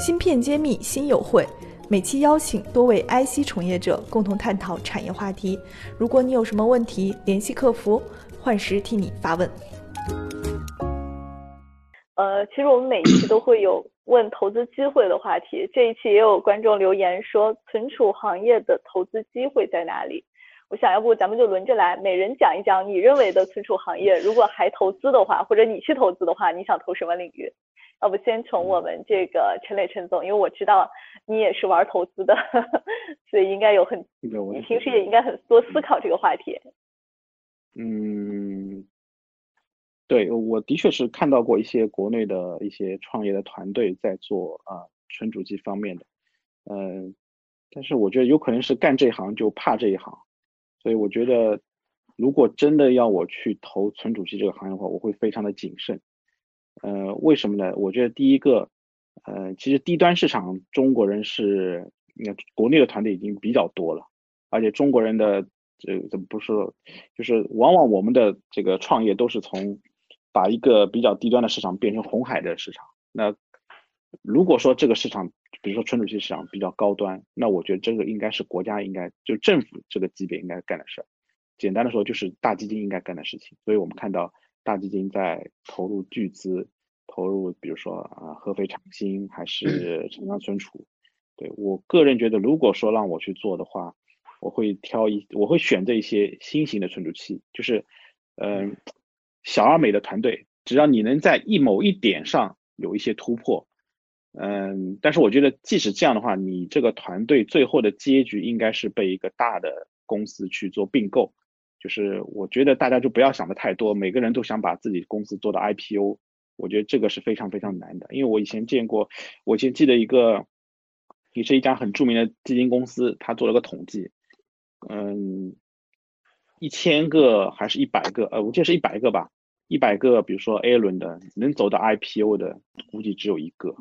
芯片揭秘新友会，每期邀请多位 IC 从业者共同探讨产业话题。如果你有什么问题，联系客服，幻时替你发问。呃，其实我们每一期都会有问投资机会的话题，这一期也有观众留言说存储行业的投资机会在哪里？我想要不咱们就轮着来，每人讲一讲你认为的存储行业，如果还投资的话，或者你去投资的话，你想投什么领域？要不先从我们这个陈磊陈总，因为我知道你也是玩投资的，所以应该有很，你平时也应该很多思考这个话题。嗯，对，我的确是看到过一些国内的一些创业的团队在做啊存储机方面的，嗯，但是我觉得有可能是干这一行就怕这一行，所以我觉得如果真的要我去投存储器这个行业的话，我会非常的谨慎。呃，为什么呢？我觉得第一个，呃，其实低端市场中国人是，那国内的团队已经比较多了，而且中国人的这怎么不是，就是往往我们的这个创业都是从把一个比较低端的市场变成红海的市场。那如果说这个市场，比如说存储器市场比较高端，那我觉得这个应该是国家应该就政府这个级别应该干的事儿。简单的说，就是大基金应该干的事情。所以我们看到。大基金在投入巨资，投入比如说啊合肥长兴还是长江存储，对我个人觉得，如果说让我去做的话，我会挑一，我会选择一些新型的存储器，就是嗯小而美的团队，只要你能在一某一点上有一些突破，嗯，但是我觉得即使这样的话，你这个团队最后的结局应该是被一个大的公司去做并购。就是我觉得大家就不要想的太多，每个人都想把自己公司做到 IPO，我觉得这个是非常非常难的。因为我以前见过，我以前记得一个，也是一家很著名的基金公司，他做了个统计，嗯，一千个还是一百个，呃，我记得是一百个吧，一百个，比如说 A 轮的能走到 IPO 的，估计只有一个。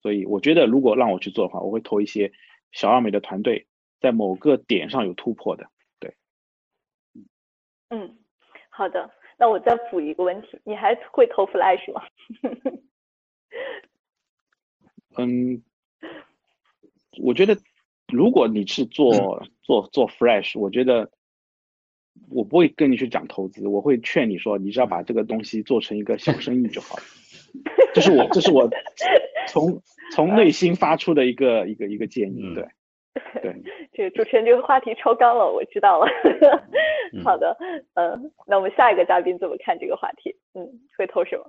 所以我觉得如果让我去做的话，我会投一些小而美的团队，在某个点上有突破的。嗯，好的，那我再补一个问题，你还会投 Flash 吗？嗯，我觉得如果你是做做做 Flash，我觉得我不会跟你去讲投资，我会劝你说，你只要把这个东西做成一个小生意就好了。这是我这是我从从内心发出的一个一个一个建议，对。对，这个主持人这个话题超纲了，我知道了。好的，嗯，那我们下一个嘉宾怎么看这个话题？嗯，会投什么？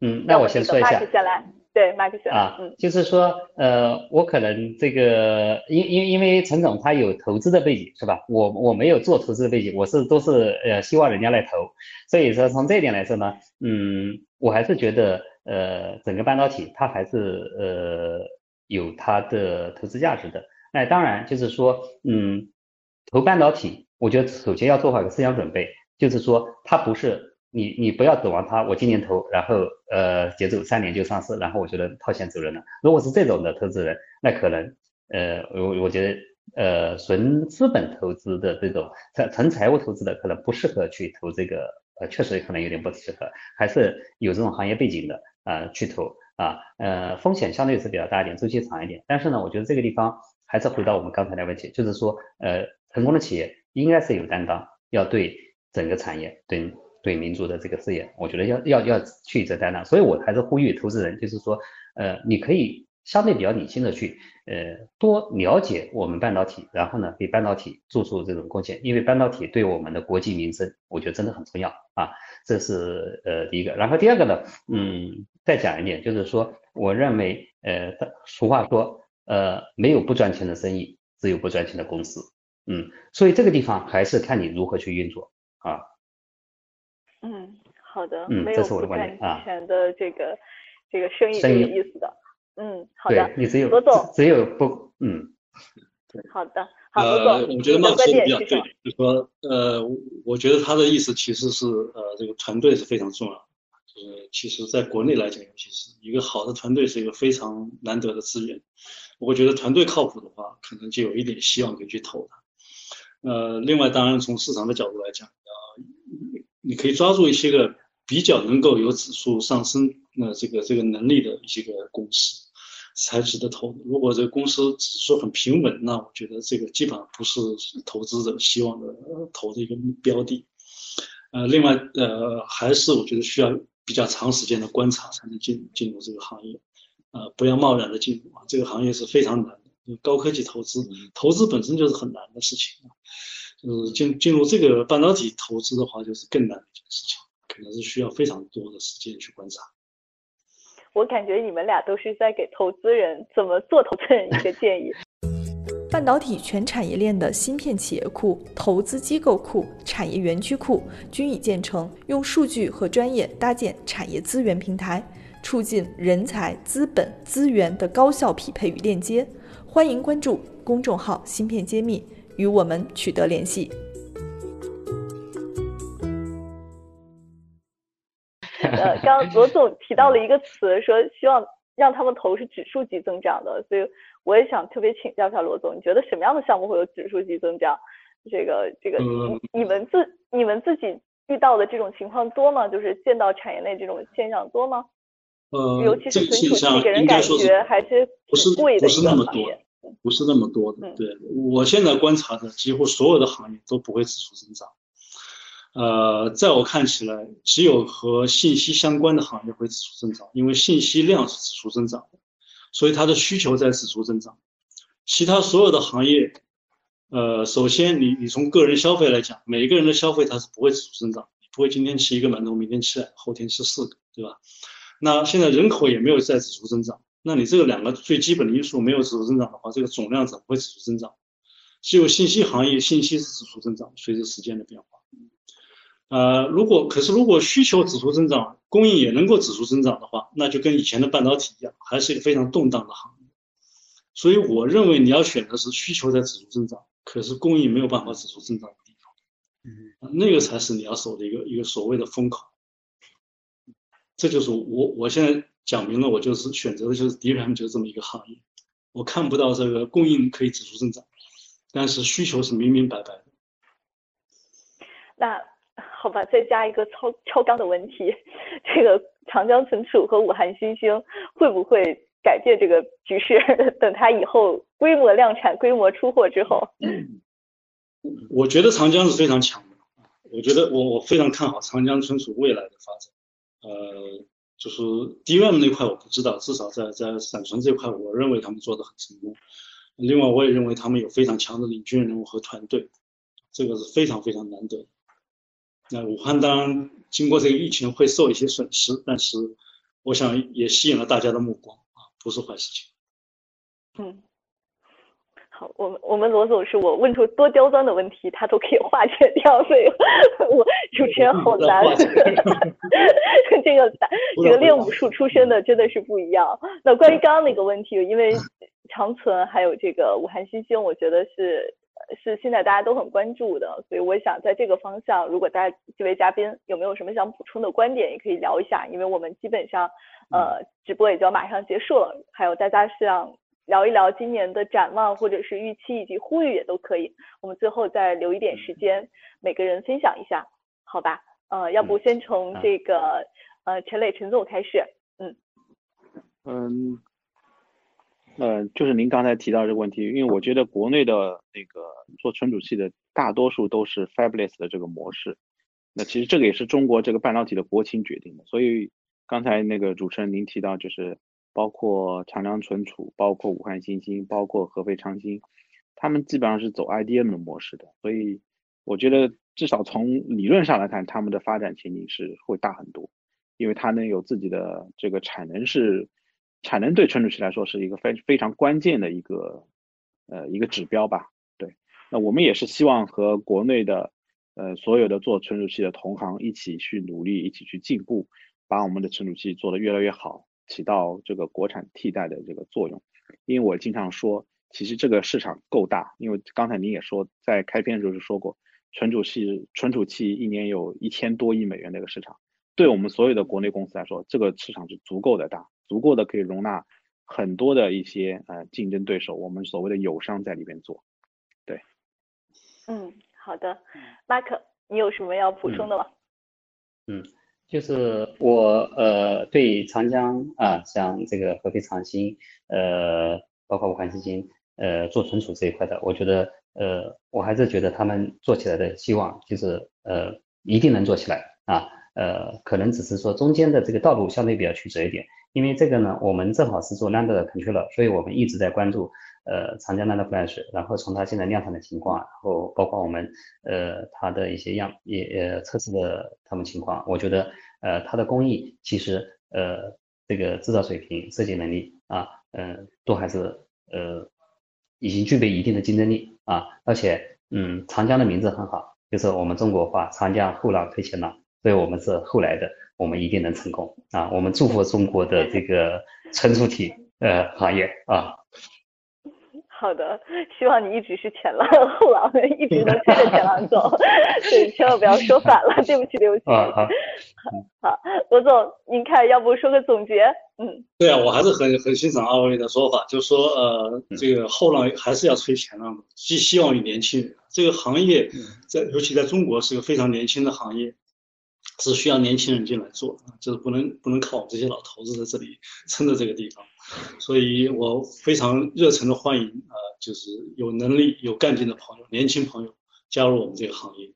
嗯，那我先说一下。先来，对，马克先来。啊，嗯，就是说，呃，我可能这个，因因因为陈总他有投资的背景，是吧？我我没有做投资的背景，我是都是呃希望人家来投，所以说从这一点来说呢，嗯，我还是觉得，呃，整个半导体它还是呃。有它的投资价值的，那当然就是说，嗯，投半导体，我觉得首先要做好一个思想准备，就是说它不是你你不要指望它，我今年投，然后呃节奏三年就上市，然后我觉得套现走人了。如果是这种的投资人，那可能呃我我觉得呃纯资本投资的这种纯纯财务投资的可能不适合去投这个，呃确实可能有点不适合，还是有这种行业背景的啊去投。啊，呃，风险相对是比较大一点，周期长一点。但是呢，我觉得这个地方还是回到我们刚才的问题，就是说，呃，成功的企业应该是有担当，要对整个产业、对对民族的这个事业，我觉得要要要去这担当。所以我还是呼吁投资人，就是说，呃，你可以相对比较理性的去，呃，多了解我们半导体，然后呢，给半导体做出这种贡献，因为半导体对我们的国计民生，我觉得真的很重要啊。这是呃第一个，然后第二个呢，嗯。再讲一点，就是说，我认为，呃，俗话说，呃，没有不赚钱的生意，只有不赚钱的公司，嗯，所以这个地方还是看你如何去运作啊。嗯，好的，嗯，这是我的观点啊。钱的这个这个生意是有意思的，嗯，好的，你只有罗总，只有不，嗯，好的，好，罗总，我觉得麦说的比较对，就是说，呃，我觉得他的意思其实是，呃，这个团队是非常重要。就是，其实，在国内来讲，尤其是一个好的团队是一个非常难得的资源。我觉得团队靠谱的话，可能就有一点希望可以去投它。呃，另外，当然从市场的角度来讲，呃，你可以抓住一些个比较能够有指数上升那这个这个能力的一些个公司。才值得投。如果这个公司指数很平稳，那我觉得这个基本上不是投资者希望的投的一个标的。呃，另外呃，还是我觉得需要比较长时间的观察才能进进入这个行业，呃，不要贸然的进入啊，这个行业是非常难的，高科技投资，投资本身就是很难的事情啊，就是进进入这个半导体投资的话，就是更难的一件事情，可能是需要非常多的时间去观察。我感觉你们俩都是在给投资人怎么做投资人一个建议。半导体全产业链的芯片企业库、投资机构库、产业园区库均已建成，用数据和专业搭建产业资源平台，促进人才、资本、资源的高效匹配与链接。欢迎关注公众号“芯片揭秘”，与我们取得联系。呃，刚罗总提到了一个词，说希望让他们投是指数级增长的，所以。我也想特别请教一下罗总，你觉得什么样的项目会有指数级增长？这个这个，你们自你们自己遇到的这种情况多吗？就是见到产业内这种现象多吗？呃，尤其是存储器给人感觉还是不是不是那么多，不是那么多的。对我现在观察的，几乎所有的行业都不会指数增长。呃，在我看起来，只有和信息相关的行业会指数增长，因为信息量是指数增长的。所以它的需求在指数增长，其他所有的行业，呃，首先你你从个人消费来讲，每一个人的消费它是不会指数增长，不会今天吃一个馒头，明天吃两，后天吃四个，对吧？那现在人口也没有在指数增长，那你这个两个最基本的因素没有指数增长的话，这个总量怎么会指数增长？只有信息行业信息是指数增长，随着时间的变化。呃，如果可是如果需求指数增长，供应也能够指数增长的话，那就跟以前的半导体一样，还是一个非常动荡的行业。所以我认为你要选的是需求在指数增长，可是供应没有办法指数增长的地方，嗯，那个才是你要守的一个一个所谓的风口。这就是我我现在讲明了，我就是选择的就是 DRAM 就是这么一个行业，我看不到这个供应可以指数增长，但是需求是明明白白的。那。好吧，再加一个超超纲的问题，这个长江存储和武汉新星会不会改变这个局势？等它以后规模量产、规模出货之后，我觉得长江是非常强的。我觉得我我非常看好长江存储未来的发展。呃，就是 DRAM 那块我不知道，至少在在闪存这块，我认为他们做的很成功。另外，我也认为他们有非常强的领军人物和团队，这个是非常非常难得。那武汉当然经过这个疫情会受一些损失，但是我想也吸引了大家的目光啊，不是坏事情。嗯，好，我们我们罗总是我问出多刁钻的问题，他都可以化解掉，所以我主持人好难。这个这个练武术出身的真的是不一样。那关于刚刚那个问题，因为长存还有这个武汉新星，我觉得是。是现在大家都很关注的，所以我想在这个方向，如果大家几位嘉宾有没有什么想补充的观点，也可以聊一下，因为我们基本上呃直播也就要马上结束了，还有大家想聊一聊今年的展望或者是预期以及呼吁也都可以，我们最后再留一点时间，每个人分享一下，好吧？呃，要不先从这个呃陈磊陈总开始，嗯嗯。呃，就是您刚才提到这个问题，因为我觉得国内的那个做存储器的大多数都是 fabless 的这个模式，那其实这个也是中国这个半导体的国情决定的。所以刚才那个主持人您提到，就是包括长江存储、包括武汉新星、包括合肥长兴，他们基本上是走 IDM 的模式的。所以我觉得至少从理论上来看，他们的发展前景是会大很多，因为它能有自己的这个产能是。产能对存储器来说是一个非非常关键的一个呃一个指标吧，对。那我们也是希望和国内的呃所有的做存储器的同行一起去努力，一起去进步，把我们的存储器做得越来越好，起到这个国产替代的这个作用。因为我经常说，其实这个市场够大，因为刚才您也说，在开篇的时候就说过，存储器存储器一年有一千多亿美元的一个市场，对我们所有的国内公司来说，这个市场是足够的大。足够的可以容纳很多的一些呃竞争对手，我们所谓的友商在里边做，对。嗯，好的，马克，你有什么要补充的吗？嗯，就是我呃对长江啊，像这个合肥长兴，呃，包括武汉基金，呃，做存储这一块的，我觉得呃，我还是觉得他们做起来的希望就是呃，一定能做起来啊，呃，可能只是说中间的这个道路相对比较曲折一点，因为这个呢，我们正好是做 land control 所以我们一直在关注。呃，长江 land flash，然后从它现在量产的情况，然后包括我们呃它的一些样也呃测试的他们情况，我觉得呃它的工艺其实呃这个制造水平、设计能力啊，嗯都还是呃已经具备一定的竞争力啊，而且嗯长江的名字很好，就是我们中国话长江后浪推前浪，所以我们是后来的，我们一定能成功啊，我们祝福中国的这个存储体呃行业啊。好的，希望你一直是前浪后浪，一直能跟着前浪走。对，千万不要说反了，对不起，对不起。好，好，罗总，您看，要不说个总结？嗯，对啊，我还是很很欣赏二位的说法，就是说，呃，这个后浪还是要吹前浪的，寄希望于年轻人。这个行业在，尤其在中国是个非常年轻的行业。是需要年轻人进来做，就是不能不能靠我们这些老头子在这里 撑着这个地方，所以我非常热忱的欢迎啊，就是有能力有干劲的朋友，年轻朋友加入我们这个行业，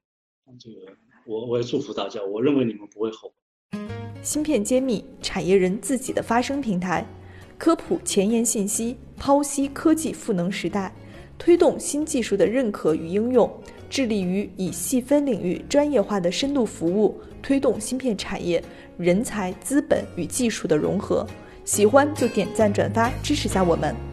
这个我我也祝福大家，我认为你们不会后悔。芯片揭秘，产业人自己的发声平台，科普前沿信息，剖析科技赋能时代，推动新技术的认可与应用。致力于以细分领域专业化的深度服务，推动芯片产业人才、资本与技术的融合。喜欢就点赞转发支持下我们。